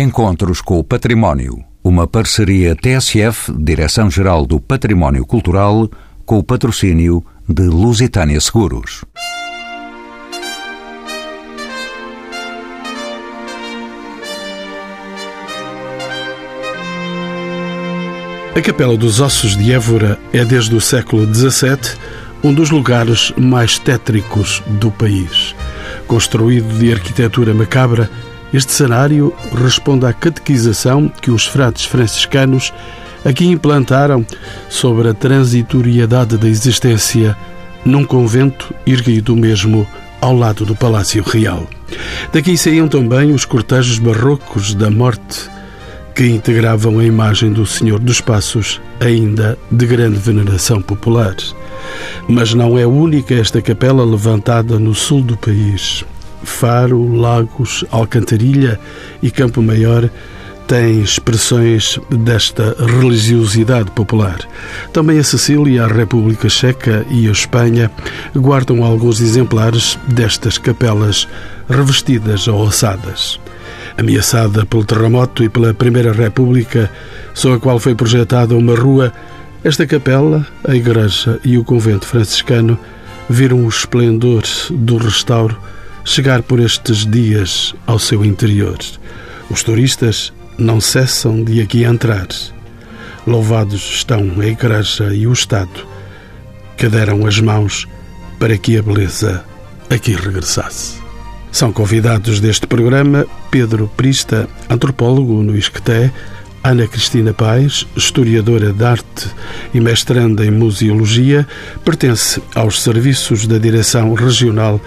Encontros com o Património. Uma parceria TSF, Direção-Geral do Património Cultural, com o patrocínio de Lusitânia Seguros. A Capela dos Ossos de Évora é, desde o século XVII, um dos lugares mais tétricos do país. Construído de arquitetura macabra, este cenário responde à catequização que os frades franciscanos aqui implantaram sobre a transitoriedade da existência num convento erguido mesmo ao lado do Palácio Real. Daqui saíam também os cortejos barrocos da morte que integravam a imagem do Senhor dos Passos, ainda de grande veneração popular. Mas não é única esta capela levantada no sul do país. Faro, Lagos, Alcantarilha e Campo Maior têm expressões desta religiosidade popular. Também a Sicília, a República Checa e a Espanha guardam alguns exemplares destas capelas revestidas ou ossadas. Ameaçada pelo terremoto e pela Primeira República, sob a qual foi projetada uma rua, esta capela, a igreja e o convento franciscano viram o esplendor do restauro chegar por estes dias ao seu interior. Os turistas não cessam de aqui entrar. Louvados estão a Igreja e o Estado, que deram as mãos para que a beleza aqui regressasse. São convidados deste programa Pedro Prista, antropólogo no Isqueté, Ana Cristina Pais, historiadora de arte e mestranda em museologia, pertence aos serviços da Direção Regional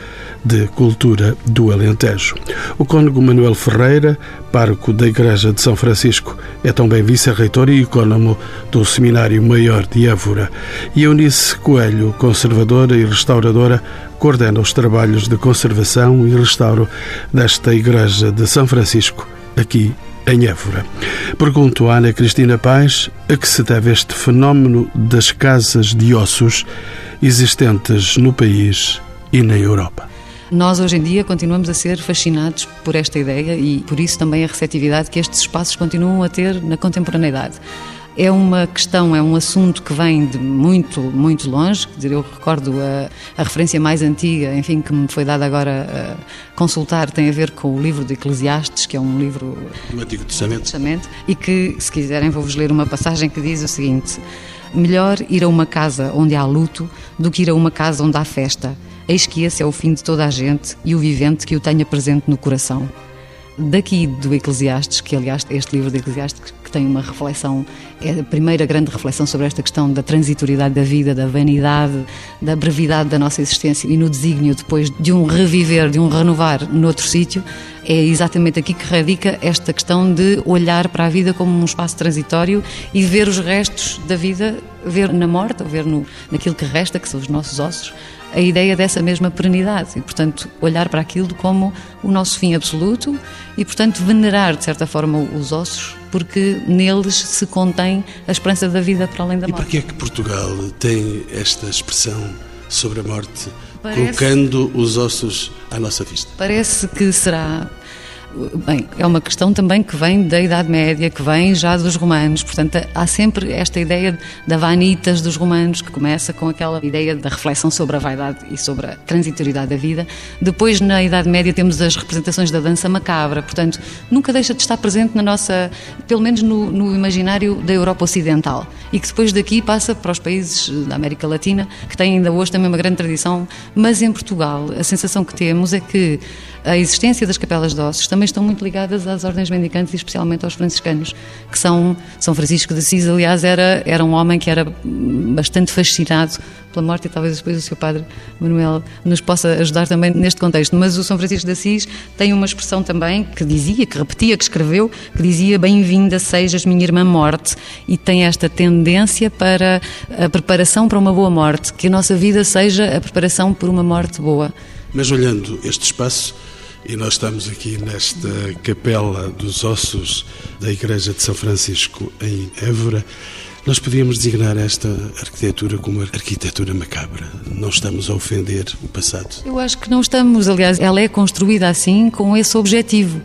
de Cultura do Alentejo. O cônego Manuel Ferreira, pároco da Igreja de São Francisco, é também vice-reitor e ecónomo do Seminário Maior de Évora. E Eunice Coelho, conservadora e restauradora, coordena os trabalhos de conservação e restauro desta Igreja de São Francisco, aqui em Évora. Pergunto a Ana Cristina Paz a que se deve este fenómeno das casas de ossos existentes no país e na Europa. Nós hoje em dia continuamos a ser fascinados por esta ideia e por isso também a receptividade que estes espaços continuam a ter na contemporaneidade. É uma questão, é um assunto que vem de muito, muito longe. Quer dizer, eu recordo a, a referência mais antiga, enfim, que me foi dada agora a consultar, tem a ver com o livro de Eclesiastes, que é um livro do Antigo Testamento. Testamento e que, se quiserem, vou-vos ler uma passagem que diz o seguinte: Melhor ir a uma casa onde há luto do que ir a uma casa onde há festa. Eis que esse é o fim de toda a gente e o vivente que o tenha presente no coração. Daqui do Eclesiastes, que aliás este livro de Eclesiastes que tem uma reflexão, é a primeira grande reflexão sobre esta questão da transitoriedade da vida, da vanidade, da brevidade da nossa existência e no desígnio depois de um reviver, de um renovar noutro sítio, é exatamente aqui que radica esta questão de olhar para a vida como um espaço transitório e ver os restos da vida, ver na morte, ou ver no, naquilo que resta, que são os nossos ossos, a ideia dessa mesma perenidade e, portanto, olhar para aquilo como o nosso fim absoluto e, portanto, venerar, de certa forma, os ossos, porque neles se contém a esperança da vida para além da morte. E porquê é que Portugal tem esta expressão sobre a morte, Parece... colocando os ossos à nossa vista? Parece que será Bem, é uma questão também que vem da Idade Média, que vem já dos romanos. Portanto, há sempre esta ideia da vanitas dos romanos, que começa com aquela ideia da reflexão sobre a vaidade e sobre a transitoriedade da vida. Depois, na Idade Média, temos as representações da dança macabra. Portanto, nunca deixa de estar presente na nossa, pelo menos no, no imaginário da Europa Ocidental. E que depois daqui passa para os países da América Latina, que têm ainda hoje também uma grande tradição. Mas em Portugal, a sensação que temos é que a existência das capelas de ossos também estão muito ligadas às ordens mendicantes e especialmente aos franciscanos, que são São Francisco de Assis, aliás, era, era um homem que era bastante fascinado pela morte e talvez depois o seu padre Manuel nos possa ajudar também neste contexto. Mas o São Francisco de Assis tem uma expressão também que dizia, que repetia, que escreveu, que dizia bem-vinda sejas minha irmã morte e tem esta tendência para a preparação para uma boa morte, que a nossa vida seja a preparação por uma morte boa. Mas olhando este espaço, e nós estamos aqui nesta Capela dos Ossos da Igreja de São Francisco, em Évora. Nós podíamos designar esta arquitetura como arquitetura macabra. Não estamos a ofender o passado. Eu acho que não estamos. Aliás, ela é construída assim com esse objetivo.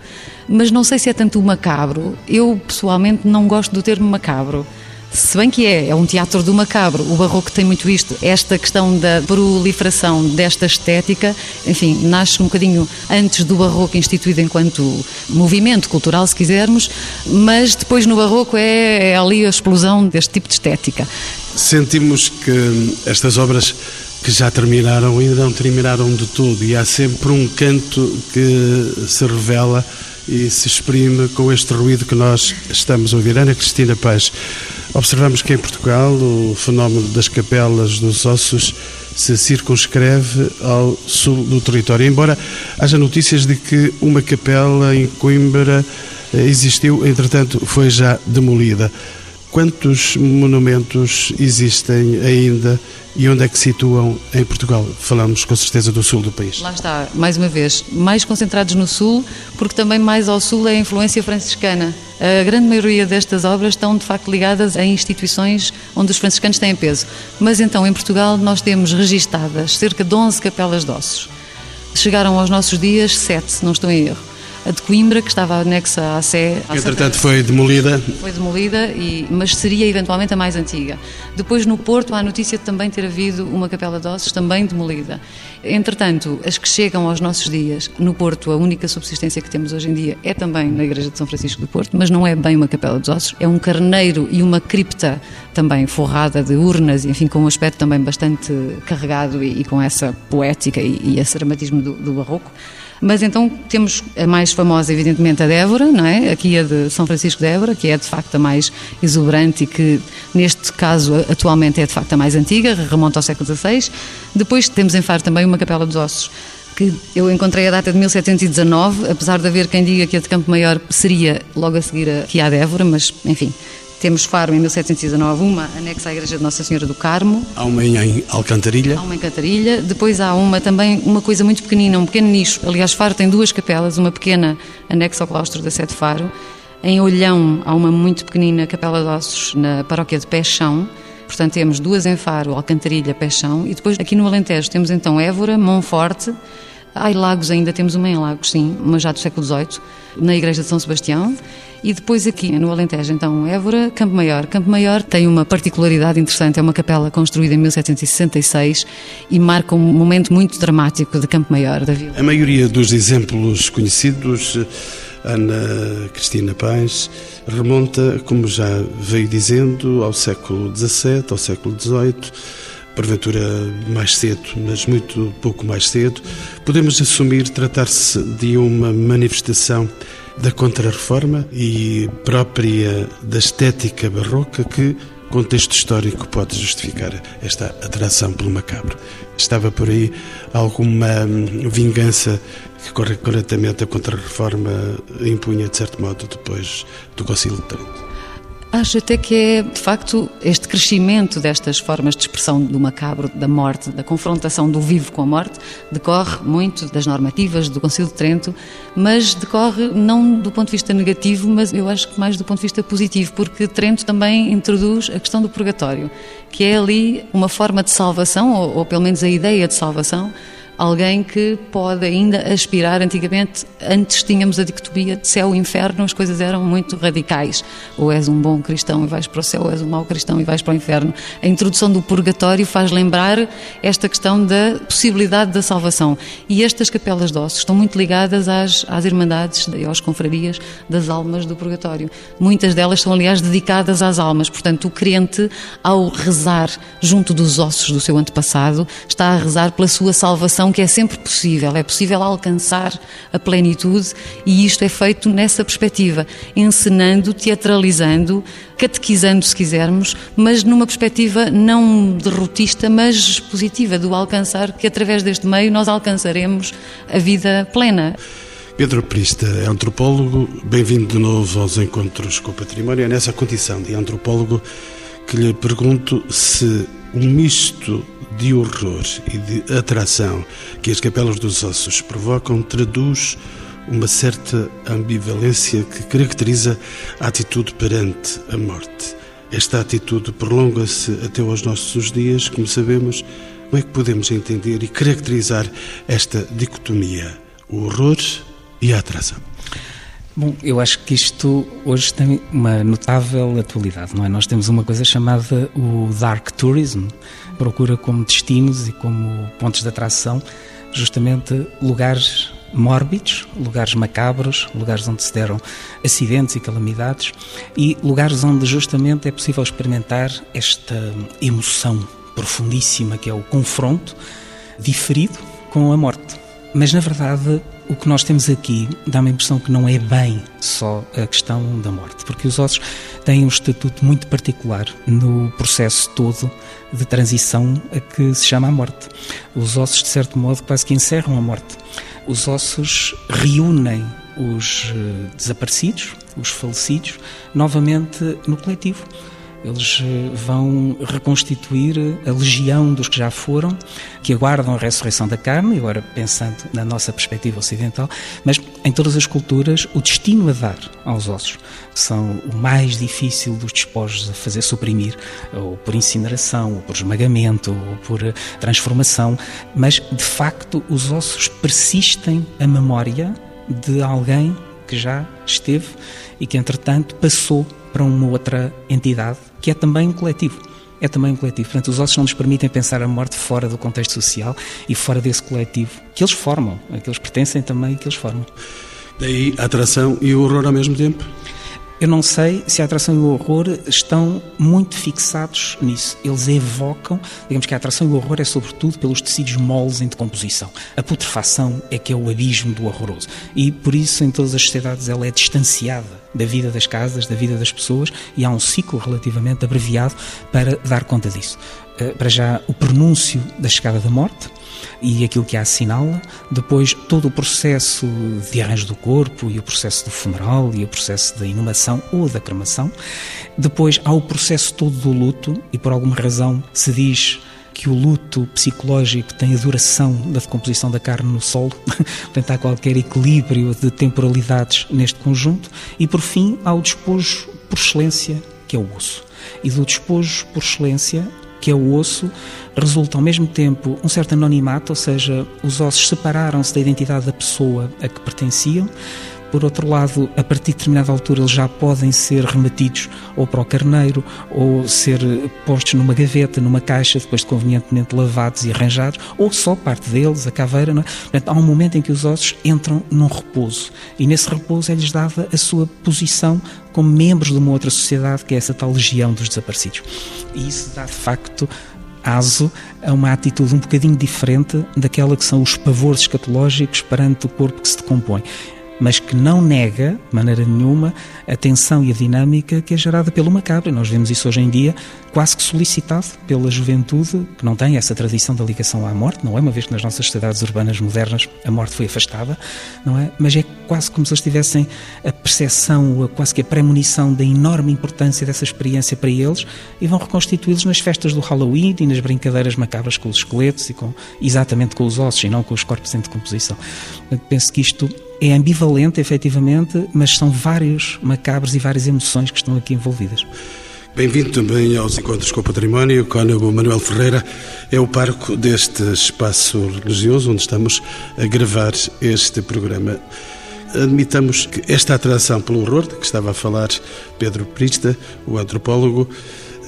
Mas não sei se é tanto macabro. Eu, pessoalmente, não gosto do termo macabro. Se bem que é, é um teatro do macabro. O barroco tem muito isto. Esta questão da proliferação desta estética, enfim, nasce um bocadinho antes do barroco instituído enquanto movimento cultural, se quisermos, mas depois no barroco é, é ali a explosão deste tipo de estética. Sentimos que estas obras que já terminaram ainda não terminaram de todo e há sempre um canto que se revela e se exprime com este ruído que nós estamos a ouvir. Ana Cristina Paz, observamos que em Portugal o fenómeno das capelas dos ossos se circunscreve ao sul do território, embora haja notícias de que uma capela em Coimbra eh, existiu, entretanto foi já demolida. Quantos monumentos existem ainda e onde é que situam em Portugal? Falamos com certeza do sul do país. Lá está, mais uma vez, mais concentrados no sul, porque também mais ao sul é a influência franciscana. A grande maioria destas obras estão de facto ligadas a instituições onde os franciscanos têm peso. Mas então em Portugal nós temos registadas cerca de 11 capelas de ossos. Chegaram aos nossos dias sete, se não estou em erro a de Coimbra, que estava anexa à Sé. Que, entretanto, foi demolida. Foi demolida, e, mas seria eventualmente a mais antiga. Depois, no Porto, há a notícia de também ter havido uma capela de ossos também demolida. Entretanto, as que chegam aos nossos dias, no Porto, a única subsistência que temos hoje em dia é também na Igreja de São Francisco do Porto, mas não é bem uma capela dos ossos, é um carneiro e uma cripta também forrada de urnas, enfim, com um aspecto também bastante carregado e, e com essa poética e, e esse dramatismo do, do barroco. Mas então temos a mais famosa, evidentemente, a Débora, não é? Aqui a de São Francisco de Évora, que é de facto a mais exuberante e que, neste caso, atualmente é de facto a mais antiga, remonta ao século XVI. Depois temos em Faro também uma Capela dos Ossos, que eu encontrei a data de 1719, apesar de haver quem diga que a de Campo Maior seria logo a seguir aqui à Débora, mas enfim, temos Faro em 1719, uma anexa à Igreja de Nossa Senhora do Carmo. Há uma em Alcantarilha. Há uma em Cantarilha. Depois há uma também, uma coisa muito pequenina, um pequeno nicho. Aliás, Faro tem duas capelas, uma pequena anexa ao claustro da Sete Faro. Em Olhão há uma muito pequenina capela de ossos na paróquia de Peixão. Portanto, temos duas em Faro, Alcantarilha, Peixão. E depois aqui no Alentejo temos então Évora, Monforte. Há Lagos ainda, temos uma em Lagos, sim, mas já do século XVIII, na Igreja de São Sebastião. E depois aqui no Alentejo, então, Évora, Campo Maior. Campo Maior tem uma particularidade interessante, é uma capela construída em 1766 e marca um momento muito dramático de Campo Maior da vila. A maioria dos exemplos conhecidos, Ana Cristina Paz, remonta, como já veio dizendo, ao século XVII, ao século XVIII, porventura mais cedo, mas muito pouco mais cedo. Podemos assumir tratar-se de uma manifestação da Contra-Reforma e própria da estética barroca que contexto histórico pode justificar esta atração pelo macabro. Estava por aí alguma hum, vingança que corretamente a Contra-Reforma impunha, de certo modo, depois do Concílio de Trento? Acho até que é, de facto, este crescimento destas formas de expressão do macabro, da morte, da confrontação do vivo com a morte, decorre muito das normativas do Concílio de Trento, mas decorre não do ponto de vista negativo, mas eu acho que mais do ponto de vista positivo, porque Trento também introduz a questão do purgatório, que é ali uma forma de salvação, ou, ou pelo menos a ideia de salvação, alguém que pode ainda aspirar. Antigamente, antes tínhamos a dicotomia de céu e inferno, as coisas eram muito radicais. Ou és um bom cristão e vais para o céu, ou és um mau cristão e vais para o inferno. A introdução do purgatório faz lembrar esta questão da possibilidade da salvação. E estas capelas de ossos estão muito ligadas às, às irmandades e às confrarias das almas do purgatório. Muitas delas são, aliás, dedicadas às almas. Portanto, o crente, ao rezar junto dos ossos do seu antepassado, está a rezar pela sua salvação que é sempre possível, é possível alcançar a plenitude e isto é feito nessa perspectiva, encenando, teatralizando, catequizando, se quisermos, mas numa perspectiva não derrotista, mas positiva, do alcançar, que através deste meio nós alcançaremos a vida plena. Pedro Prista é antropólogo, bem-vindo de novo aos Encontros com o Património. É nessa condição de antropólogo que lhe pergunto se o misto de horror e de atração que as capelas dos ossos provocam traduz uma certa ambivalência que caracteriza a atitude perante a morte. Esta atitude prolonga-se até aos nossos dias, como sabemos. Como é que podemos entender e caracterizar esta dicotomia, o horror e a atração? Bom, eu acho que isto hoje tem uma notável atualidade, não é? Nós temos uma coisa chamada o dark tourism, procura como destinos e como pontos de atração justamente lugares mórbidos, lugares macabros, lugares onde se deram acidentes e calamidades e lugares onde justamente é possível experimentar esta emoção profundíssima que é o confronto diferido com a morte. Mas na verdade o que nós temos aqui dá-me a impressão que não é bem só a questão da morte, porque os ossos têm um estatuto muito particular no processo todo de transição a que se chama a morte. Os ossos, de certo modo, quase que encerram a morte. Os ossos reúnem os eh, desaparecidos, os falecidos, novamente no coletivo. Eles eh, vão reconstituir a legião dos que já foram, que aguardam a ressurreição da carne, agora pensando na nossa perspectiva ocidental, mas em todas as culturas o destino a dar aos ossos são o mais difícil dos despojos a fazer suprimir, ou por incineração, ou por esmagamento, ou por eh, transformação, mas de facto os ossos persistem a memória de alguém que já esteve e que entretanto passou para uma outra entidade que é também um coletivo. É também um coletivo. Portanto, os ossos não nos permitem pensar a morte fora do contexto social e fora desse coletivo que eles formam, a que eles pertencem também e que eles formam. Daí a atração e o horror ao mesmo tempo? Eu não sei se a atração e o horror estão muito fixados nisso. Eles evocam, digamos que a atração e o horror é sobretudo pelos tecidos moles em decomposição. A putrefação é que é o abismo do horroroso. E por isso, em todas as sociedades, ela é distanciada da vida das casas, da vida das pessoas, e há um ciclo relativamente abreviado para dar conta disso. Eh, para já, o pronúncio da chegada da morte, e aquilo que a assinala, depois todo o processo de arranjo do corpo e o processo do funeral e o processo da inumação ou da cremação. Depois há o processo todo do luto e por alguma razão se diz que o luto psicológico tem a duração da decomposição da carne no solo, portanto há qualquer equilíbrio de temporalidades neste conjunto, e por fim há o despojo por excelência, que é o osso. E do despojo por excelência que é o osso, resulta ao mesmo tempo um certo anonimato, ou seja, os ossos separaram-se da identidade da pessoa a que pertenciam. Por outro lado, a partir de determinada altura, eles já podem ser remetidos ou para o carneiro ou ser postos numa gaveta, numa caixa, depois de convenientemente lavados e arranjados, ou só parte deles, a caveira. Não é? Portanto, há um momento em que os ossos entram num repouso e nesse repouso é-lhes dada a sua posição como membros de uma outra sociedade, que é essa tal legião dos desaparecidos. E isso dá, de facto, aso a uma atitude um bocadinho diferente daquela que são os pavores escatológicos perante o corpo que se decompõe mas que não nega, de maneira nenhuma, a tensão e a dinâmica que é gerada pelo macabro. Nós vemos isso hoje em dia quase que solicitado pela juventude, que não tem essa tradição da ligação à morte, não é? Uma vez que nas nossas sociedades urbanas modernas a morte foi afastada, não é? Mas é quase como se eles tivessem a percepção, quase que a premonição da enorme importância dessa experiência para eles e vão reconstituí-los nas festas do Halloween e nas brincadeiras macabras com os esqueletos e com exatamente com os ossos e não com os corpos em decomposição. Penso que isto é ambivalente, efetivamente, mas são vários macabros e várias emoções que estão aqui envolvidas. Bem-vindo também aos Encontros com o Património. O Cônego Manuel Ferreira é o parco deste espaço religioso onde estamos a gravar este programa. Admitamos que esta atração pelo horror, de que estava a falar Pedro Prista, o antropólogo,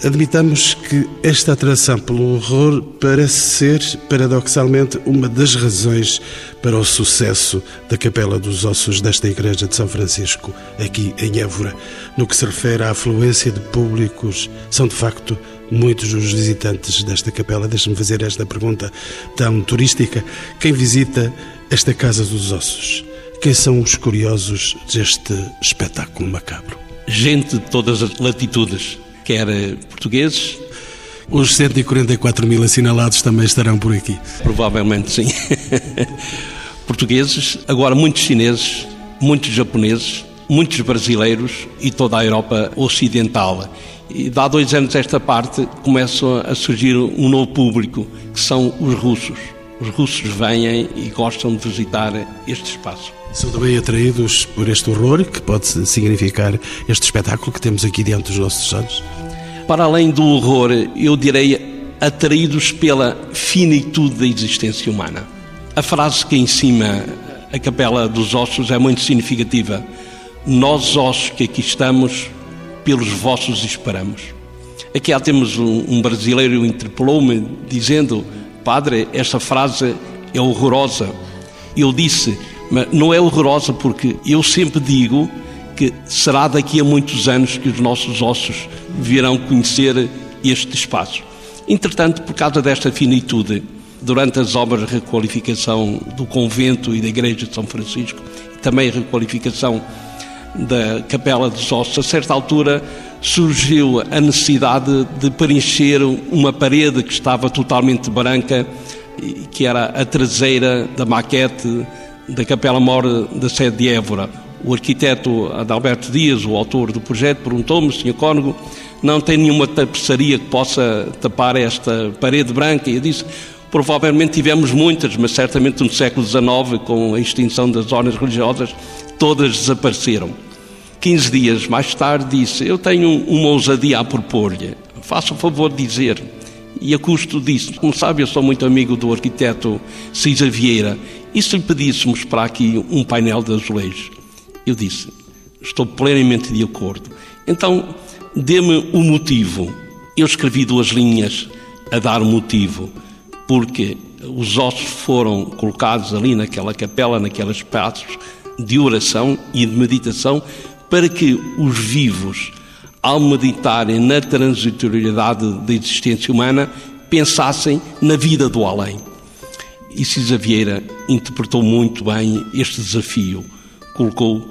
Admitamos que esta atração pelo horror parece ser, paradoxalmente, uma das razões para o sucesso da Capela dos Ossos desta Igreja de São Francisco, aqui em Évora. No que se refere à afluência de públicos, são de facto muitos os visitantes desta capela. Deixe-me fazer esta pergunta tão turística. Quem visita esta Casa dos Ossos? Quem são os curiosos deste espetáculo macabro? Gente de todas as latitudes quer portugueses. Os 144 mil assinalados também estarão por aqui. Provavelmente sim. portugueses, agora muitos chineses, muitos japoneses, muitos brasileiros e toda a Europa Ocidental. E há dois anos esta parte começa a surgir um novo público, que são os russos. Os russos vêm e gostam de visitar este espaço. São também atraídos por este horror que pode significar este espetáculo que temos aqui diante dos nossos olhos? para além do horror, eu direi atraídos pela finitude da existência humana. A frase que em cima a Capela dos Ossos é muito significativa. Nós, ossos que aqui estamos, pelos vossos esperamos. Aqui há temos um, um brasileiro interpelou-me dizendo: Padre, esta frase é horrorosa. Eu disse: Mas não é horrorosa porque eu sempre digo que será daqui a muitos anos que os nossos ossos virão conhecer este espaço. Entretanto, por causa desta finitude, durante as obras de requalificação do convento e da Igreja de São Francisco, também a requalificação da Capela dos Ossos, a certa altura surgiu a necessidade de preencher uma parede que estava totalmente branca, que era a traseira da maquete da Capela Mor da sede de Évora. O arquiteto Adalberto Dias, o autor do projeto, perguntou-me, Sr. Cónigo, não tem nenhuma tapeçaria que possa tapar esta parede branca? E eu disse, provavelmente tivemos muitas, mas certamente no século XIX, com a extinção das ordens religiosas, todas desapareceram. 15 dias mais tarde disse: Eu tenho uma ousadia a propor-lhe, faça o favor de dizer. E a custo disso, como sabe, eu sou muito amigo do arquiteto César Vieira, e se lhe pedíssemos para aqui um painel de azulejos? Eu disse: Estou plenamente de acordo. Então, dê-me o motivo. Eu escrevi duas linhas a dar motivo, porque os ossos foram colocados ali naquela capela, naqueles espaços de oração e de meditação, para que os vivos, ao meditarem na transitoriedade da existência humana, pensassem na vida do além. E Cisa Vieira interpretou muito bem este desafio. Colocou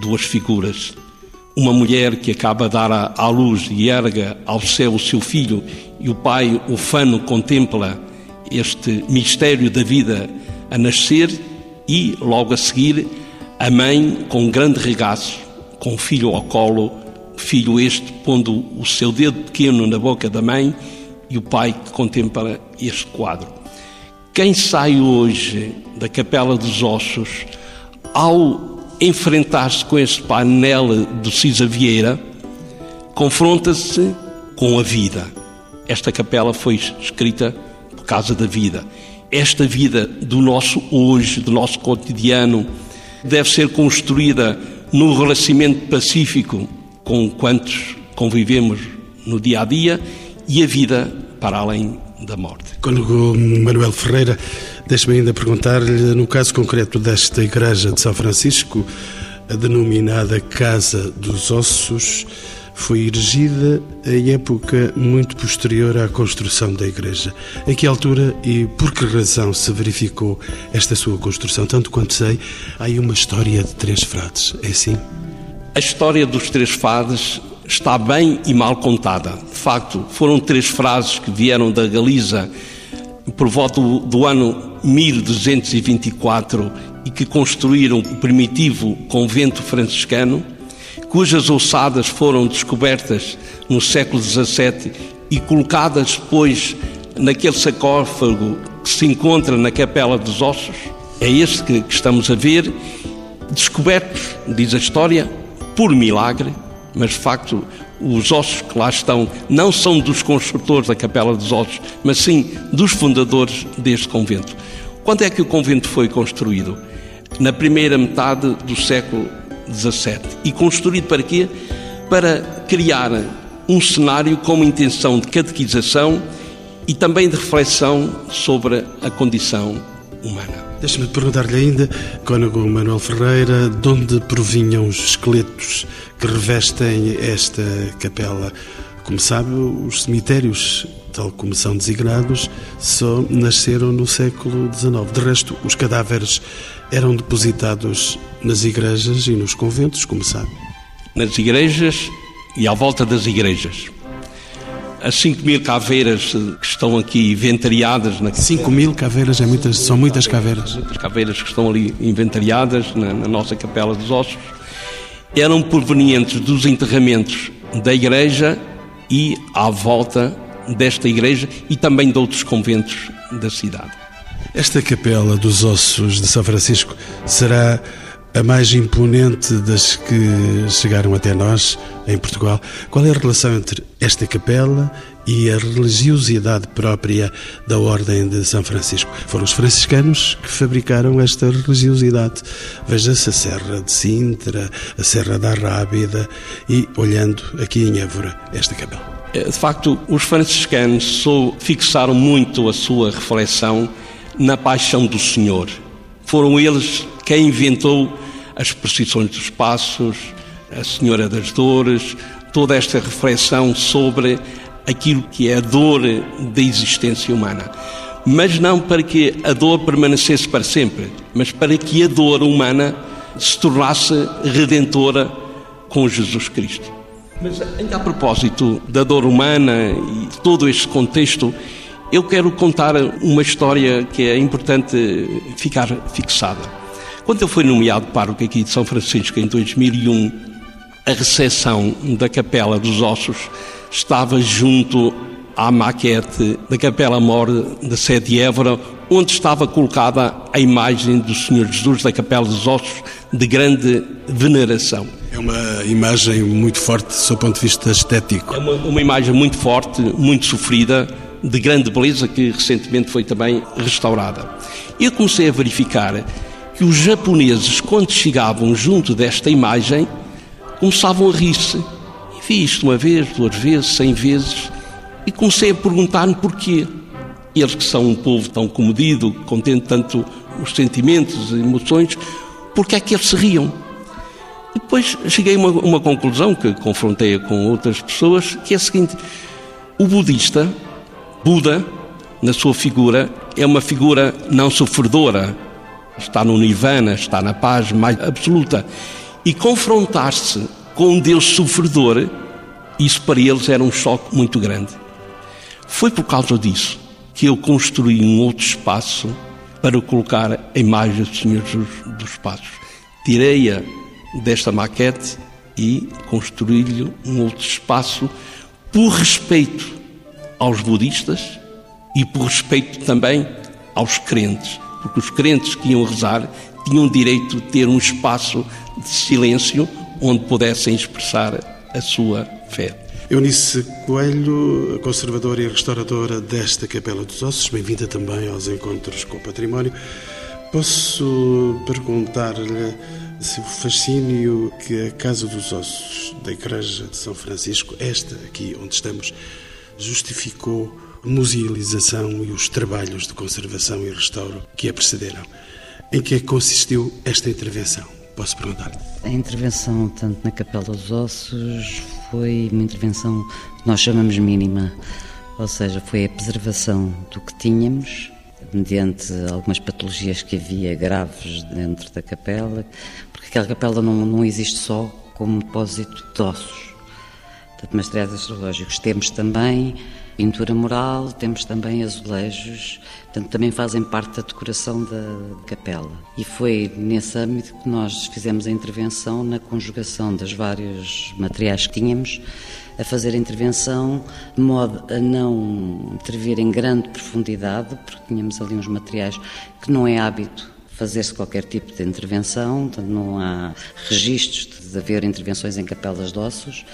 duas figuras. Uma mulher que acaba de dar à luz e erga ao céu o seu filho, e o pai, o fano, contempla este mistério da vida a nascer, e logo a seguir, a mãe, com grande regaço, com o filho ao colo, filho este pondo o seu dedo pequeno na boca da mãe e o pai que contempla este quadro. Quem sai hoje da Capela dos Ossos, ao enfrentar-se com este painel do Cisa Vieira, confronta-se com a vida. Esta capela foi escrita por causa da vida. Esta vida do nosso hoje, do nosso cotidiano, deve ser construída no relacionamento pacífico com quantos convivemos no dia a dia e a vida para além da morte. Cônego Manuel Ferreira, deixe-me ainda perguntar-lhe, no caso concreto desta igreja de São Francisco, a denominada Casa dos Ossos, foi erigida em época muito posterior à construção da igreja. Em que altura e por que razão se verificou esta sua construção? Tanto quanto sei, há aí uma história de três frades, é assim? A história dos três frades está bem e mal contada. De facto, foram três frases que vieram da Galiza por volta do ano 1224 e que construíram o primitivo convento franciscano cujas ossadas foram descobertas no século XVII e colocadas depois naquele sarcófago que se encontra na Capela dos Ossos, é este que, que estamos a ver, descobertos, diz a história, por milagre, mas de facto os ossos que lá estão não são dos construtores da Capela dos Ossos, mas sim dos fundadores deste convento. Quando é que o convento foi construído? Na primeira metade do século 17. E construído para quê? Para criar um cenário com uma intenção de catequização e também de reflexão sobre a condição humana. Deixa-me perguntar-lhe ainda, Cônego Manuel Ferreira, de onde provinham os esqueletos que revestem esta capela? Como sabe, os cemitérios, tal como são designados, só nasceram no século XIX. De resto, os cadáveres eram depositados nas igrejas e nos conventos, como sabe. Nas igrejas e à volta das igrejas. As 5 mil caveiras que estão aqui inventariadas. Na... 5 mil caveiras é muitas, são muitas caveiras. Muitas caveiras que estão ali inventariadas na, na nossa Capela dos Ossos eram provenientes dos enterramentos da igreja e à volta desta igreja e também de outros conventos da cidade. Esta capela dos ossos de São Francisco será a mais imponente das que chegaram até nós em Portugal. Qual é a relação entre esta capela e a religiosidade própria da Ordem de São Francisco? Foram os franciscanos que fabricaram esta religiosidade. Veja-se a Serra de Sintra, a Serra da Rábida e, olhando aqui em Évora, esta capela. É, de facto, os franciscanos fixaram muito a sua reflexão na paixão do Senhor. Foram eles quem inventou as precisões dos passos, a Senhora das Dores, toda esta reflexão sobre aquilo que é a dor da existência humana. Mas não para que a dor permanecesse para sempre, mas para que a dor humana se tornasse redentora com Jesus Cristo. Mas ainda a propósito da dor humana e todo este contexto, eu quero contar uma história que é importante ficar fixada. Quando eu fui nomeado pároco aqui de São Francisco em 2001, a recepção da Capela dos Ossos estava junto à maquete da Capela Mor da sede de Évora, onde estava colocada a imagem do Senhor Jesus da Capela dos Ossos de grande veneração. É uma imagem muito forte do seu ponto de vista estético. É uma, uma imagem muito forte, muito sofrida, de grande beleza, que recentemente foi também restaurada. Eu comecei a verificar que os japoneses, quando chegavam junto desta imagem, começavam a rir-se. Vi isto uma vez, duas vezes, cem vezes, e comecei a perguntar-me porquê. Eles que são um povo tão comedido, contente tanto os sentimentos, as emoções, porque é que eles se riam? E depois cheguei a uma, uma conclusão que confrontei com outras pessoas, que é a seguinte: o budista, Buda, na sua figura, é uma figura não sofredora, está no nirvana, está na paz mais absoluta. E confrontar-se com um Deus sofredor, isso para eles era um choque muito grande. Foi por causa disso que eu construí um outro espaço para colocar a imagem do Senhor Jesus dos Passos. Tirei-a desta maquete e construí-lhe um outro espaço por respeito aos budistas e por respeito também aos crentes, porque os crentes que iam rezar tinham direito de ter um espaço de silêncio onde pudessem expressar a sua fé. Eunice Coelho, conservadora e restauradora desta Capela dos Ossos, bem-vinda também aos Encontros com o Património. Posso perguntar-lhe se o fascínio que a Casa dos Ossos da Igreja de São Francisco, esta aqui onde estamos, justificou a musealização e os trabalhos de conservação e restauro que a precederam. Em que é consistiu esta intervenção? Posso perguntar? A intervenção, tanto na Capela dos Ossos, foi uma intervenção que nós chamamos mínima, ou seja, foi a preservação do que tínhamos mediante algumas patologias que havia graves dentro da capela, porque aquela capela não, não existe só como depósito de ossos. Portanto, materiais astrológicos temos também pintura mural, temos também azulejos, portanto, também fazem parte da decoração da capela. E foi nesse âmbito que nós fizemos a intervenção na conjugação dos vários materiais que tínhamos a fazer intervenção de modo a não intervir em grande profundidade, porque tínhamos ali uns materiais que não é hábito fazer-se qualquer tipo de intervenção, não há registros de haver intervenções em capelas de ossos.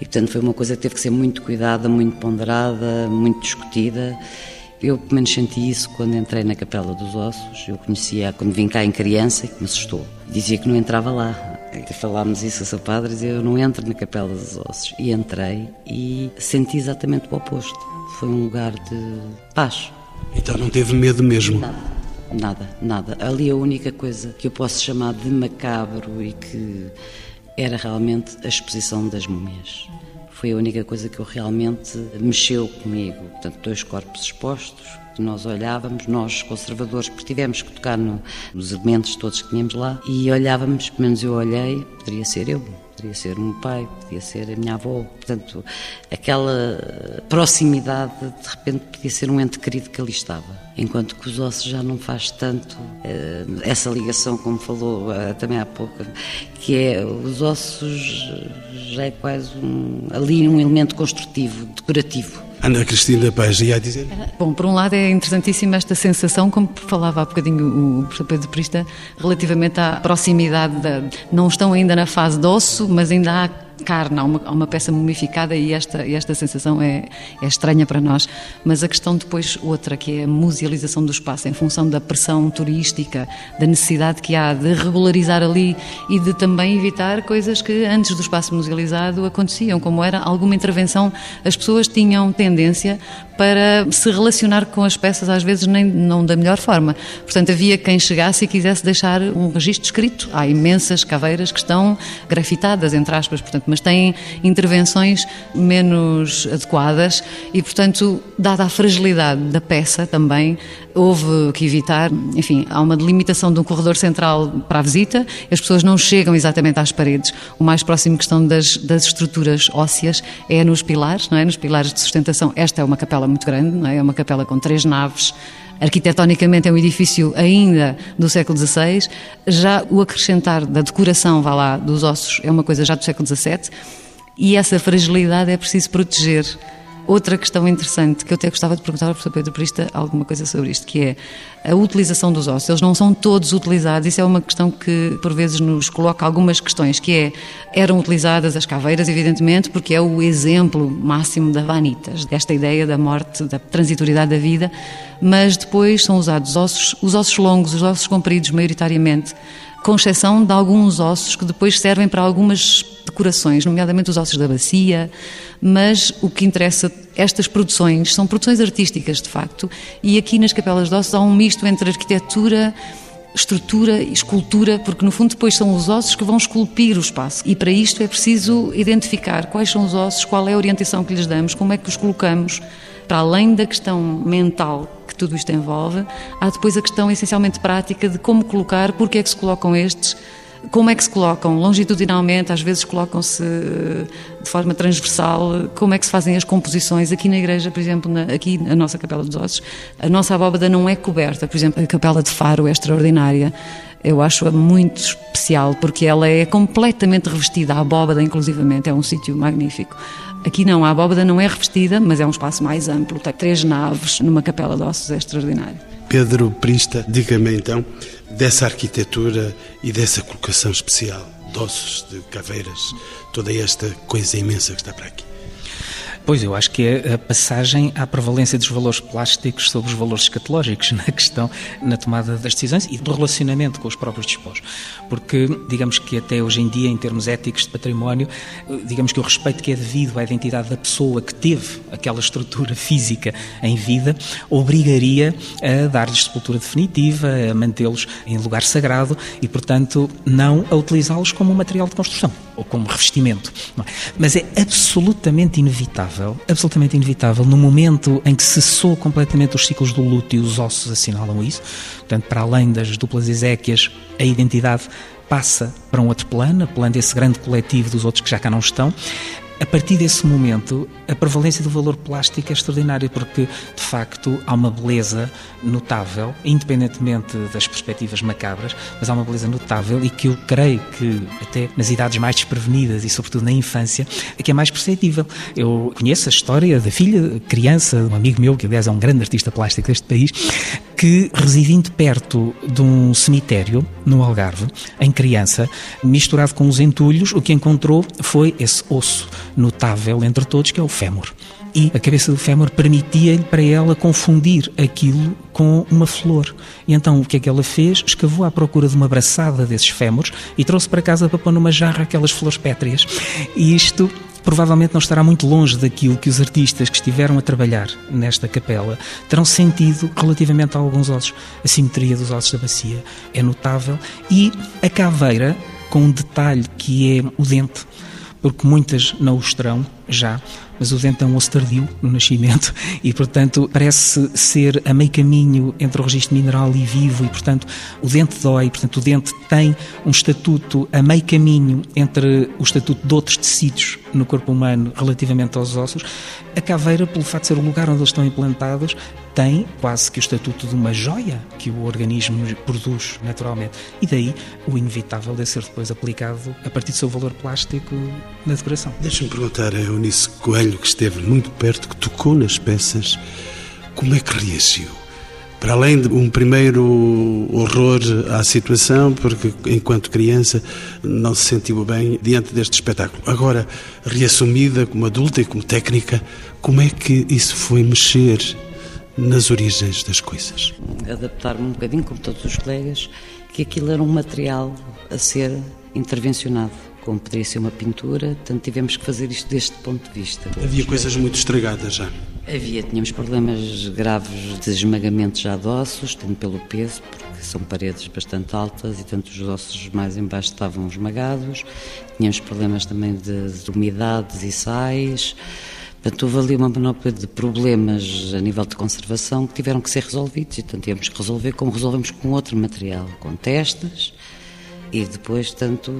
E, portanto, foi uma coisa que teve que ser muito cuidada, muito ponderada, muito discutida. Eu, pelo menos, senti isso quando entrei na Capela dos Ossos. Eu conhecia quando vim cá em criança e que me assustou. Dizia que não entrava lá. Falámos isso a seu padre, eu não entro na Capela dos Ossos. E entrei e senti exatamente o oposto. Foi um lugar de paz. Então não teve medo mesmo? Nada, nada, nada. Ali a única coisa que eu posso chamar de macabro e que era realmente a exposição das múmias. Foi a única coisa que eu realmente mexeu comigo. Portanto, dois corpos expostos, nós olhávamos, nós conservadores, porque tivemos que tocar no, nos elementos todos que tínhamos lá, e olhávamos, pelo menos eu olhei, poderia ser eu, poderia ser o meu pai, podia ser a minha avó. Portanto, aquela proximidade, de repente, podia ser um ente querido que ali estava. Enquanto que os ossos já não faz tanto eh, essa ligação, como falou eh, também há pouco, que é os ossos já é quase um, ali um elemento construtivo, decorativo. Ana Cristina Paz, ia dizer? Bom, por um lado é interessantíssima esta sensação, como falava há bocadinho o professor Pedro Prista, relativamente à proximidade, da, não estão ainda na fase de osso, mas ainda há carne, há uma, há uma peça mumificada e esta, esta sensação é, é estranha para nós. Mas a questão depois, outra, que é a musealização do espaço, em função da pressão turística, da necessidade que há de regularizar ali e de também evitar coisas que antes do espaço musealizado aconteciam, como era alguma intervenção, as pessoas tinham tendência para se relacionar com as peças, às vezes nem não da melhor forma. Portanto, havia quem chegasse e quisesse deixar um registro escrito. Há imensas caveiras que estão grafitadas, entre aspas, portanto, mas têm intervenções menos adequadas e, portanto, dada a fragilidade da peça também, houve que evitar, enfim, há uma delimitação de um corredor central para a visita, as pessoas não chegam exatamente às paredes. O mais próximo que estão das, das estruturas ósseas é nos pilares, não é? Nos pilares de sustentação. Esta é uma capela muito grande, não é? É uma capela com três naves arquitetonicamente é um edifício ainda do século XVI, já o acrescentar da decoração, vá lá, dos ossos é uma coisa já do século XVII, e essa fragilidade é preciso proteger. Outra questão interessante que eu até gostava de perguntar ao professor Pedro Prista alguma coisa sobre isto, que é a utilização dos ossos. Eles não são todos utilizados, isso é uma questão que por vezes nos coloca algumas questões, que é, eram utilizadas as caveiras, evidentemente, porque é o exemplo máximo da vanitas, desta ideia da morte, da transitoriedade da vida, mas depois são usados ossos, os ossos longos, os ossos compridos, maioritariamente, com exceção de alguns ossos que depois servem para algumas decorações, nomeadamente os ossos da bacia, mas o que interessa, estas produções são produções artísticas, de facto, e aqui nas Capelas de Ossos há um misto entre arquitetura, estrutura e escultura, porque no fundo depois são os ossos que vão esculpir o espaço. E para isto é preciso identificar quais são os ossos, qual é a orientação que lhes damos, como é que os colocamos, para além da questão mental que tudo isto envolve, há depois a questão essencialmente prática de como colocar, porque é que se colocam estes, como é que se colocam longitudinalmente, às vezes colocam-se eh, de forma transversal, como é que se fazem as composições. Aqui na igreja, por exemplo, na, aqui na nossa Capela dos Ossos, a nossa abóbada não é coberta. Por exemplo, a Capela de Faro é extraordinária. Eu acho-a muito especial porque ela é completamente revestida, a abóbada inclusivamente, é um sítio magnífico. Aqui não, a abóbada não é revestida, mas é um espaço mais amplo, tem três naves numa capela de ossos, é extraordinário. Pedro Prista, diga-me então dessa arquitetura e dessa colocação especial de ossos, de caveiras, toda esta coisa imensa que está para aqui. Pois, eu acho que é a passagem à prevalência dos valores plásticos sobre os valores escatológicos na questão, na tomada das decisões e do relacionamento com os próprios dispós. Porque, digamos que até hoje em dia, em termos éticos de património, digamos que o respeito que é devido à identidade da pessoa que teve aquela estrutura física em vida, obrigaria a dar-lhes sepultura definitiva, a mantê-los em lugar sagrado e, portanto, não a utilizá-los como material de construção ou como revestimento. É? Mas é absolutamente inevitável, absolutamente inevitável, no momento em que cessou completamente os ciclos do luto e os ossos assinalam isso, portanto, para além das duplas exéquias, a identidade passa para um outro plano, plano desse grande coletivo dos outros que já cá não estão, a partir desse momento, a prevalência do valor plástico é extraordinária, porque, de facto, há uma beleza notável, independentemente das perspectivas macabras, mas há uma beleza notável e que eu creio que, até nas idades mais desprevenidas e, sobretudo, na infância, é que é mais perceptível. Eu conheço a história da filha, criança, de um amigo meu, que, aliás, é um grande artista plástico deste país, que, residindo perto de um cemitério, no Algarve, em criança, misturado com os entulhos, o que encontrou foi esse osso notável entre todos, que é o fémur. E a cabeça do fémur permitia-lhe para ela confundir aquilo com uma flor. E então o que é que ela fez? Escavou à procura de uma braçada desses fémures e trouxe para casa para pôr numa jarra aquelas flores pétreas. E isto provavelmente não estará muito longe daquilo que os artistas que estiveram a trabalhar nesta capela terão sentido relativamente a alguns ossos. A simetria dos ossos da bacia é notável e a caveira, com um detalhe que é o dente porque muitas não os terão já, mas o dente é um osso tardio no nascimento e, portanto, parece ser a meio caminho entre o registro mineral e vivo e, portanto, o dente dói, portanto, o dente tem um estatuto a meio caminho entre o estatuto de outros tecidos no corpo humano relativamente aos ossos. A caveira, pelo fato de ser o lugar onde eles estão implantados, tem quase que o estatuto de uma joia que o organismo produz naturalmente. E daí o inevitável de ser depois aplicado a partir do seu valor plástico na decoração. Deixa-me perguntar a Eunice Coelho que esteve muito perto, que tocou nas peças, como é que reagiu? Para além de um primeiro horror à situação, porque enquanto criança não se sentiu bem diante deste espetáculo. Agora, reassumida como adulta e como técnica, como é que isso foi mexer nas origens das coisas? Adaptar-me um bocadinho, como todos os colegas, que aquilo era um material a ser intervencionado como poderia ser uma pintura, portanto tivemos que fazer isto deste ponto de vista. Havia coisas muito estragadas já? Havia, tínhamos problemas graves de esmagamento já de ossos, tanto pelo peso, porque são paredes bastante altas e tanto os ossos mais embaixo estavam esmagados, tínhamos problemas também de, de umidades e sais, Portanto, houve ali uma manopla de problemas a nível de conservação que tiveram que ser resolvidos e, portanto, tínhamos que resolver como resolvemos com outro material, com testes, e depois, tanto,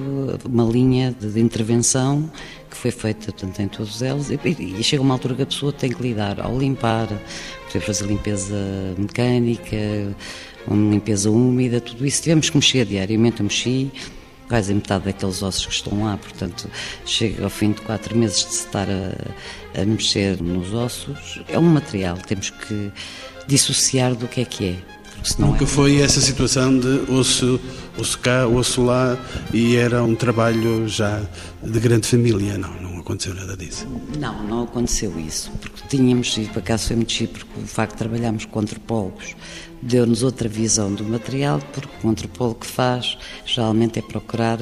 uma linha de, intervenção que foi feita tanto em todos eles. E, e, chega uma altura que a pessoa tem que lidar ao limpar, fazer limpeza mecânica, uma limpeza úmida, tudo isso. Tivemos que mexer diariamente, eu mexi quase metade daqueles ossos que estão lá, portanto, chega ao fim de quatro meses de se estar a, a mexer nos ossos. É um material, temos que dissociar do que é que é. Nunca é... foi essa situação de osso, osso cá, osso lá e era um trabalho já de grande família, não, não aconteceu nada disso. Não, não aconteceu isso, porque tínhamos, e por acaso foi muito chique, porque o facto de trabalharmos com antropólogos deu-nos outra visão do material, porque o antropólogo que faz geralmente é procurar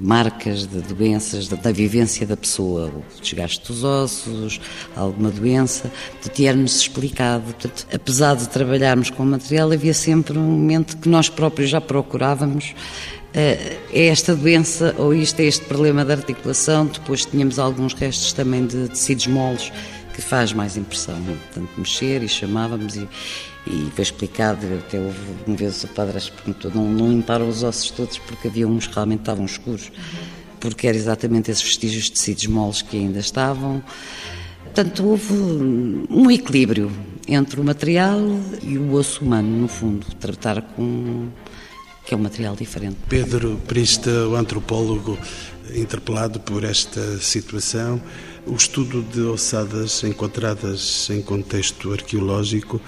marcas de doenças, da, da, vivência da pessoa, o desgaste dos ossos, alguma doença, tinha-nos explicado. Portanto, apesar de trabalharmos com o material, havia sempre um momento que nós próprios já procurávamos eh, é esta doença ou isto é este problema de articulação. Depois tínhamos alguns restos também de tecidos moles que faz mais impressão, portanto, mexer e chamávamos e, e foi explicado, até houve uma vez o padre perguntou, não, não limparam os ossos todos porque havia uns que realmente estavam escuros, porque eram exatamente esses vestígios de tecidos moles que ainda estavam. Portanto, houve um equilíbrio entre o material e o osso humano, no fundo, tratar com que é um material diferente. Pedro Prista, o antropólogo, interpelado por esta situação, o estudo de ossadas encontradas em contexto arqueológico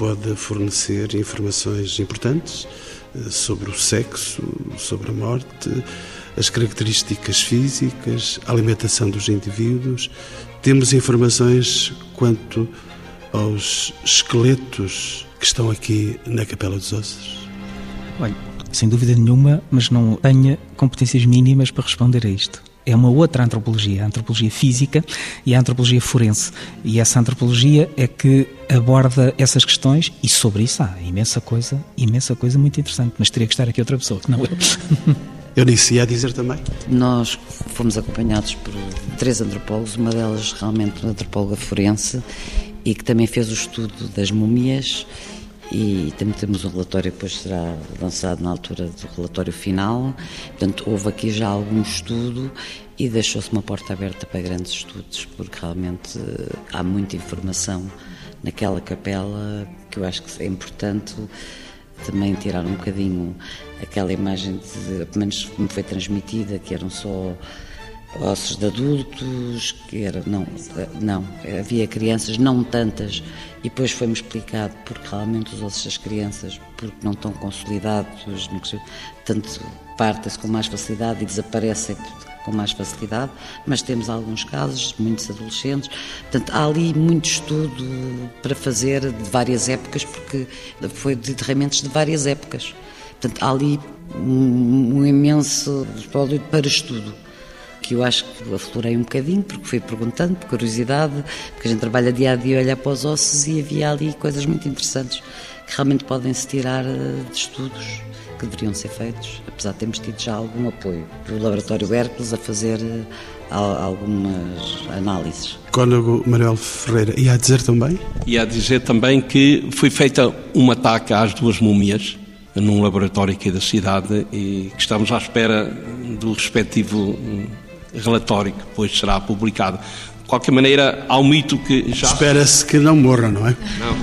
pode fornecer informações importantes eh, sobre o sexo, sobre a morte, as características físicas, a alimentação dos indivíduos. Temos informações quanto aos esqueletos que estão aqui na Capela dos Ossos? Olha, sem dúvida nenhuma, mas não tenha competências mínimas para responder a isto é uma outra antropologia, a antropologia física e a antropologia forense. E essa antropologia é que aborda essas questões e sobre isso há imensa coisa, imensa coisa muito interessante. Mas teria que estar aqui outra pessoa, que não eu. Eu disse, ia dizer também? Nós fomos acompanhados por três antropólogos, uma delas realmente uma antropóloga forense e que também fez o estudo das múmias e também temos um relatório que depois será lançado na altura do relatório final. Portanto, houve aqui já algum estudo e deixou-se uma porta aberta para grandes estudos, porque realmente eh, há muita informação naquela capela que eu acho que é importante também tirar um bocadinho aquela imagem de, pelo menos me foi transmitida, que eram só ossos de adultos, que era, não, não, havia crianças, não tantas, e depois foi-me explicado porque realmente os ossos das crianças, porque não estão consolidados, tanto partem-se com mais facilidade e desaparecem com mais facilidade, mas temos alguns casos, muitos adolescentes, portanto há ali muito estudo para fazer de várias épocas, porque foi de derramentos de várias épocas. Portanto, há ali um, um imenso espólio para estudo que eu acho que aflorei um bocadinho, porque fui perguntando, por curiosidade, porque a gente trabalha dia a dia a olhar para os ossos e havia ali coisas muito interessantes que realmente podem-se tirar eh, de estudos que deveriam ser feitos, apesar de termos tido já algum apoio do Laboratório Hércules a fazer eh, algumas análises. Cônego Manuel Ferreira, ia a dizer também? Ia a dizer também que foi feita um ataque às duas múmias num laboratório aqui da cidade e que estamos à espera do respectivo relatório que depois será publicado. De qualquer maneira, há um mito que já. Espera-se que não morra, não é? Não.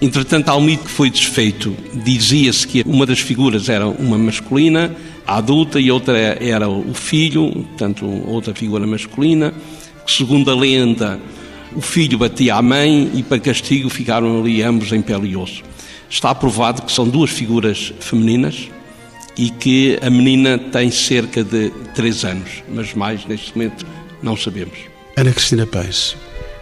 Entretanto, há um mito que foi desfeito. Dizia-se que uma das figuras era uma masculina, a adulta, e outra era o filho, portanto, outra figura masculina. que, segundo a lenda, o filho batia a mãe e, para castigo, ficaram ali ambos em pele e osso. Está provado que são duas figuras femininas e que a menina tem cerca de três anos, mas mais neste momento não sabemos. Ana Cristina Pais,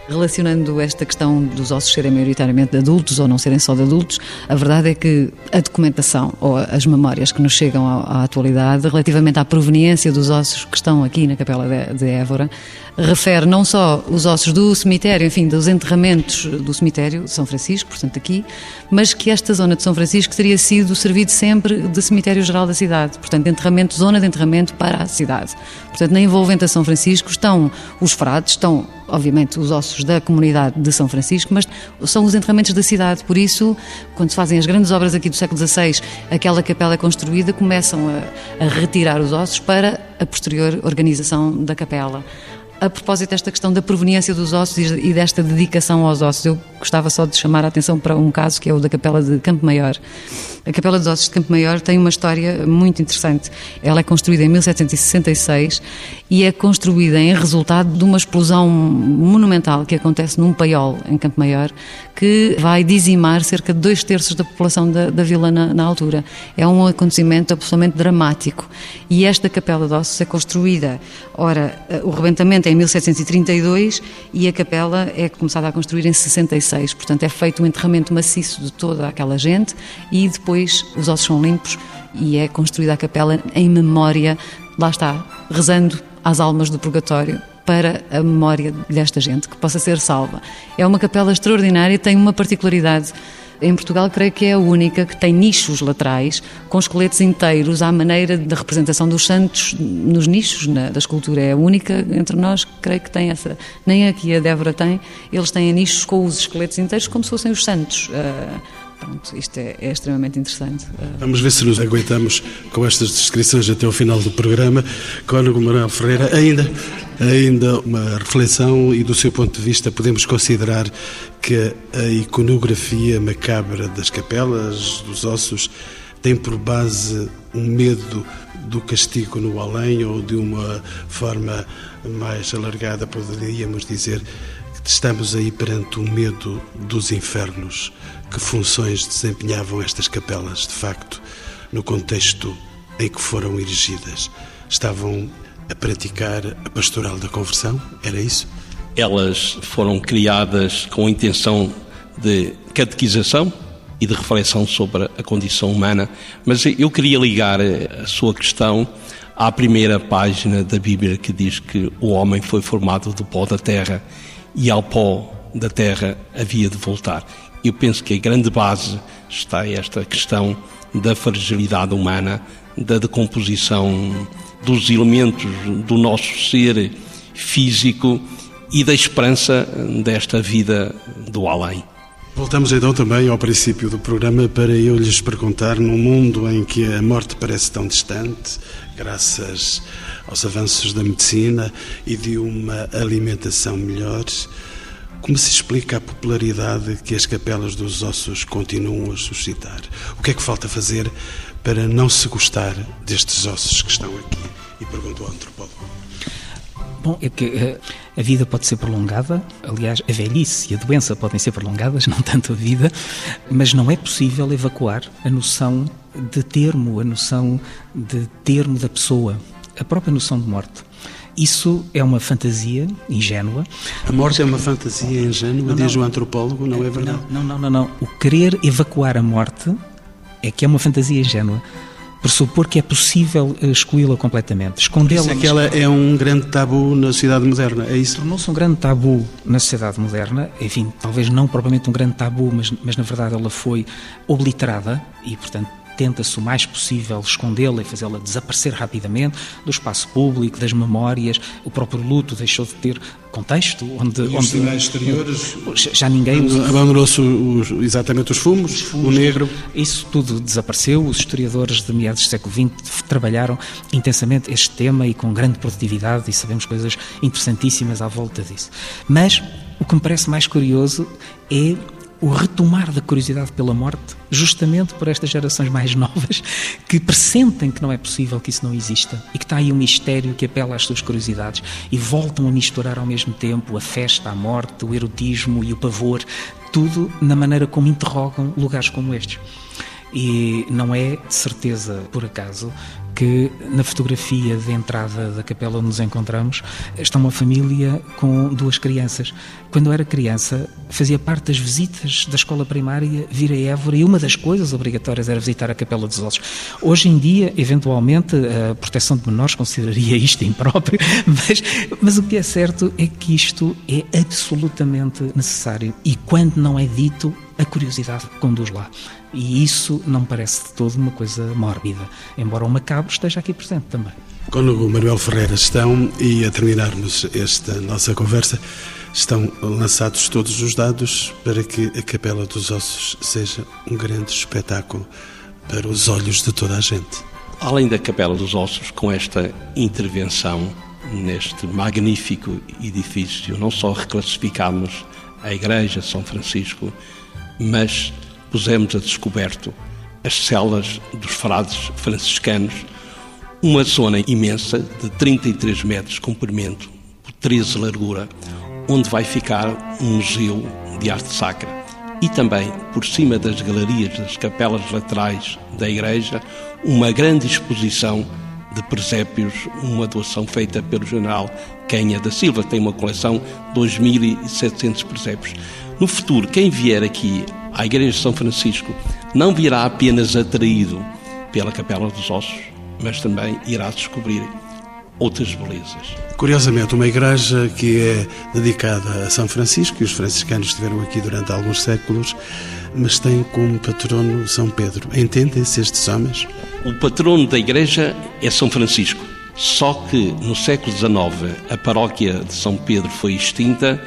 Relacionando esta questão dos ossos serem maioritariamente de adultos ou não serem só de adultos, a verdade é que a documentação ou as memórias que nos chegam à, à atualidade relativamente à proveniência dos ossos que estão aqui na Capela de, de Évora refere não só os ossos do cemitério, enfim, dos enterramentos do cemitério de São Francisco, portanto aqui, mas que esta zona de São Francisco teria sido servido sempre de cemitério geral da cidade, portanto enterramento, zona de enterramento para a cidade. Portanto, na envolvente a São Francisco estão os frades, estão obviamente os ossos da comunidade de São Francisco, mas são os enterramentos da cidade, por isso, quando se fazem as grandes obras aqui do século XVI, aquela capela é construída, começam a, a retirar os ossos para a posterior organização da capela a propósito desta questão da proveniência dos ossos e desta dedicação aos ossos, eu gostava só de chamar a atenção para um caso que é o da Capela de Campo Maior. A Capela dos Ossos de Campo Maior tem uma história muito interessante. Ela é construída em 1766 e é construída em resultado de uma explosão monumental que acontece num paiol em Campo Maior, que vai dizimar cerca de dois terços da população da, da vila na, na, altura. É um acontecimento absolutamente dramático. E esta Capela de Ossos é construída, ora, o rebentamento é em 1732 e a capela é começada a construir em 66. Portanto, é feito um enterramento maciço de toda aquela gente e depois os ossos são limpos e é construída a capela em memória, lá está, rezando às almas do purgatório para a memória desta gente, que possa ser salva. É uma capela extraordinária, tem uma particularidade. Em Portugal, creio que é a única que tem nichos laterais com esqueletos inteiros à maneira da representação dos santos nos nichos na, da escultura. É a única entre nós, creio que tem essa. Nem aqui a Débora tem, eles têm nichos com os esqueletos inteiros como se fossem os santos. Uh, Pronto, isto é, é, extremamente interessante. Vamos ver se nos aguentamos com estas descrições até o final do programa. Cónigo Manuel Ferreira, ainda, ainda uma reflexão e do seu ponto de vista podemos considerar que a iconografia macabra das capelas, dos ossos, tem por base um medo do castigo no além ou de uma forma mais alargada, poderíamos dizer que estamos aí perante o medo dos infernos que funções desempenhavam estas capelas, de facto, no contexto em que foram erigidas? Estavam a praticar a pastoral da conversão? Era isso? Elas foram criadas com a intenção de catequização e de reflexão sobre a condição humana, mas eu queria ligar a sua questão à primeira página da Bíblia que diz que o homem foi formado do pó da terra e ao pó da terra havia de voltar. Eu penso que a grande base está esta questão da fragilidade humana, da decomposição dos elementos do nosso ser físico e da esperança desta vida do além. Voltamos então também ao princípio do programa para eu lhes perguntar, num mundo em que a morte parece tão distante, graças aos avanços da medicina e de uma alimentação melhor, como se explica a popularidade que as capelas dos ossos continuam a suscitar? O que é que falta fazer para não se gostar destes ossos que estão aqui? E pergunto ao antropólogo. Bom, é que eh, a vida pode ser prolongada, aliás, a velhice e a doença podem ser prolongadas, não tanto a vida, mas não é possível evacuar a noção de termo, a noção de termo da pessoa, a própria noção de morte. Isso é uma fantasia ingênua. A morte é uma fantasia ingênua, não, diz não, o antropólogo, não é verdade? Não, não, não, não. O querer evacuar a morte é que é uma fantasia ingênua. Pressupor que é possível eh, excluí-la completamente, escondê-la. É que ela é um grande tabu na sociedade moderna, é isso? Tornou-se um grande tabu na sociedade moderna, enfim, talvez não propriamente um grande tabu, mas, mas na verdade ela foi obliterada e, portanto, tenta-se o mais possível escondê-la e fazê-la desaparecer rapidamente do espaço público, das memórias. O próprio luto deixou de ter contexto onde, e onde sinais exteriores? Já ninguém abandonou-se exatamente os fumos, os fumos, o negro. Isso tudo desapareceu. Os historiadores de meados do século XX trabalharam intensamente este tema e com grande produtividade e sabemos coisas interessantíssimas à volta disso. Mas o que me parece mais curioso é o retomar da curiosidade pela morte, justamente por estas gerações mais novas que pressentem que não é possível que isso não exista e que está aí um mistério que apela às suas curiosidades e voltam a misturar ao mesmo tempo a festa, a morte, o erotismo e o pavor, tudo na maneira como interrogam lugares como estes. E não é de certeza por acaso que na fotografia de entrada da capela onde nos encontramos está uma família com duas crianças. Quando eu era criança, fazia parte das visitas da escola primária vir a Évora e uma das coisas obrigatórias era visitar a Capela dos Ossos. Hoje em dia, eventualmente, a proteção de menores consideraria isto impróprio, mas, mas o que é certo é que isto é absolutamente necessário e quando não é dito, a curiosidade conduz lá. E isso não parece de todo uma coisa mórbida, embora o macabro esteja aqui presente também. Cônego Manuel Ferreira estão, e a terminarmos esta nossa conversa, estão lançados todos os dados para que a Capela dos Ossos seja um grande espetáculo para os olhos de toda a gente. Além da Capela dos Ossos, com esta intervenção neste magnífico edifício, não só reclassificámos a Igreja São Francisco, mas pusemos a descoberto as celas dos frades franciscanos, uma zona imensa de 33 metros de comprimento por 13 de largura, onde vai ficar um museu de arte sacra. E também, por cima das galerias das capelas laterais da igreja, uma grande exposição de presépios, uma doação feita pelo general Canha da Silva, tem uma coleção de 2.700 presépios. No futuro, quem vier aqui à Igreja de São Francisco não virá apenas atraído pela Capela dos Ossos, mas também irá descobrir outras belezas. Curiosamente, uma igreja que é dedicada a São Francisco, e os franciscanos estiveram aqui durante alguns séculos, mas tem como patrono São Pedro. Entendem-se estes homens? O patrono da igreja é São Francisco. Só que no século XIX a paróquia de São Pedro foi extinta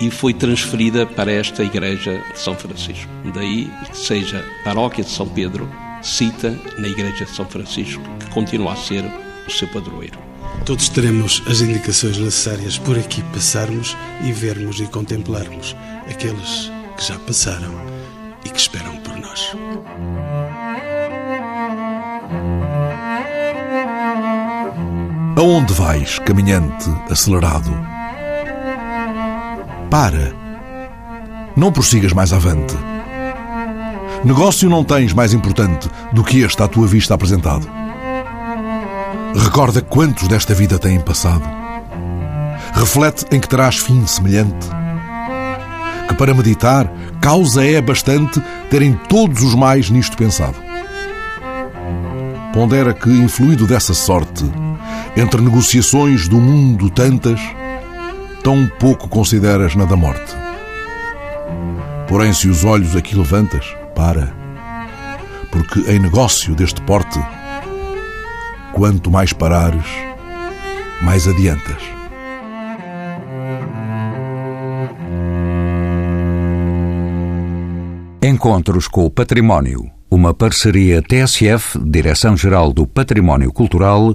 e foi transferida para esta igreja de São Francisco. Daí que seja paróquia de São Pedro, cita na igreja de São Francisco, que continua a ser o seu padroeiro. Todos teremos as indicações necessárias por aqui passarmos e vermos e contemplarmos aqueles que já passaram e que esperam por nós. Aonde vais, caminhante acelerado? Para. Não prossigas mais avante. Negócio não tens mais importante do que este à tua vista apresentado. Recorda quantos desta vida têm passado. Reflete em que terás fim semelhante. Que para meditar, causa é bastante terem todos os mais nisto pensado. Pondera que, influído dessa sorte, entre negociações do mundo tantas, tão pouco consideras na da morte. Porém, se os olhos aqui levantas, para. Porque em negócio deste porte, quanto mais parares, mais adiantas. Encontros com o Património. Uma parceria TSF, Direção-Geral do Património Cultural,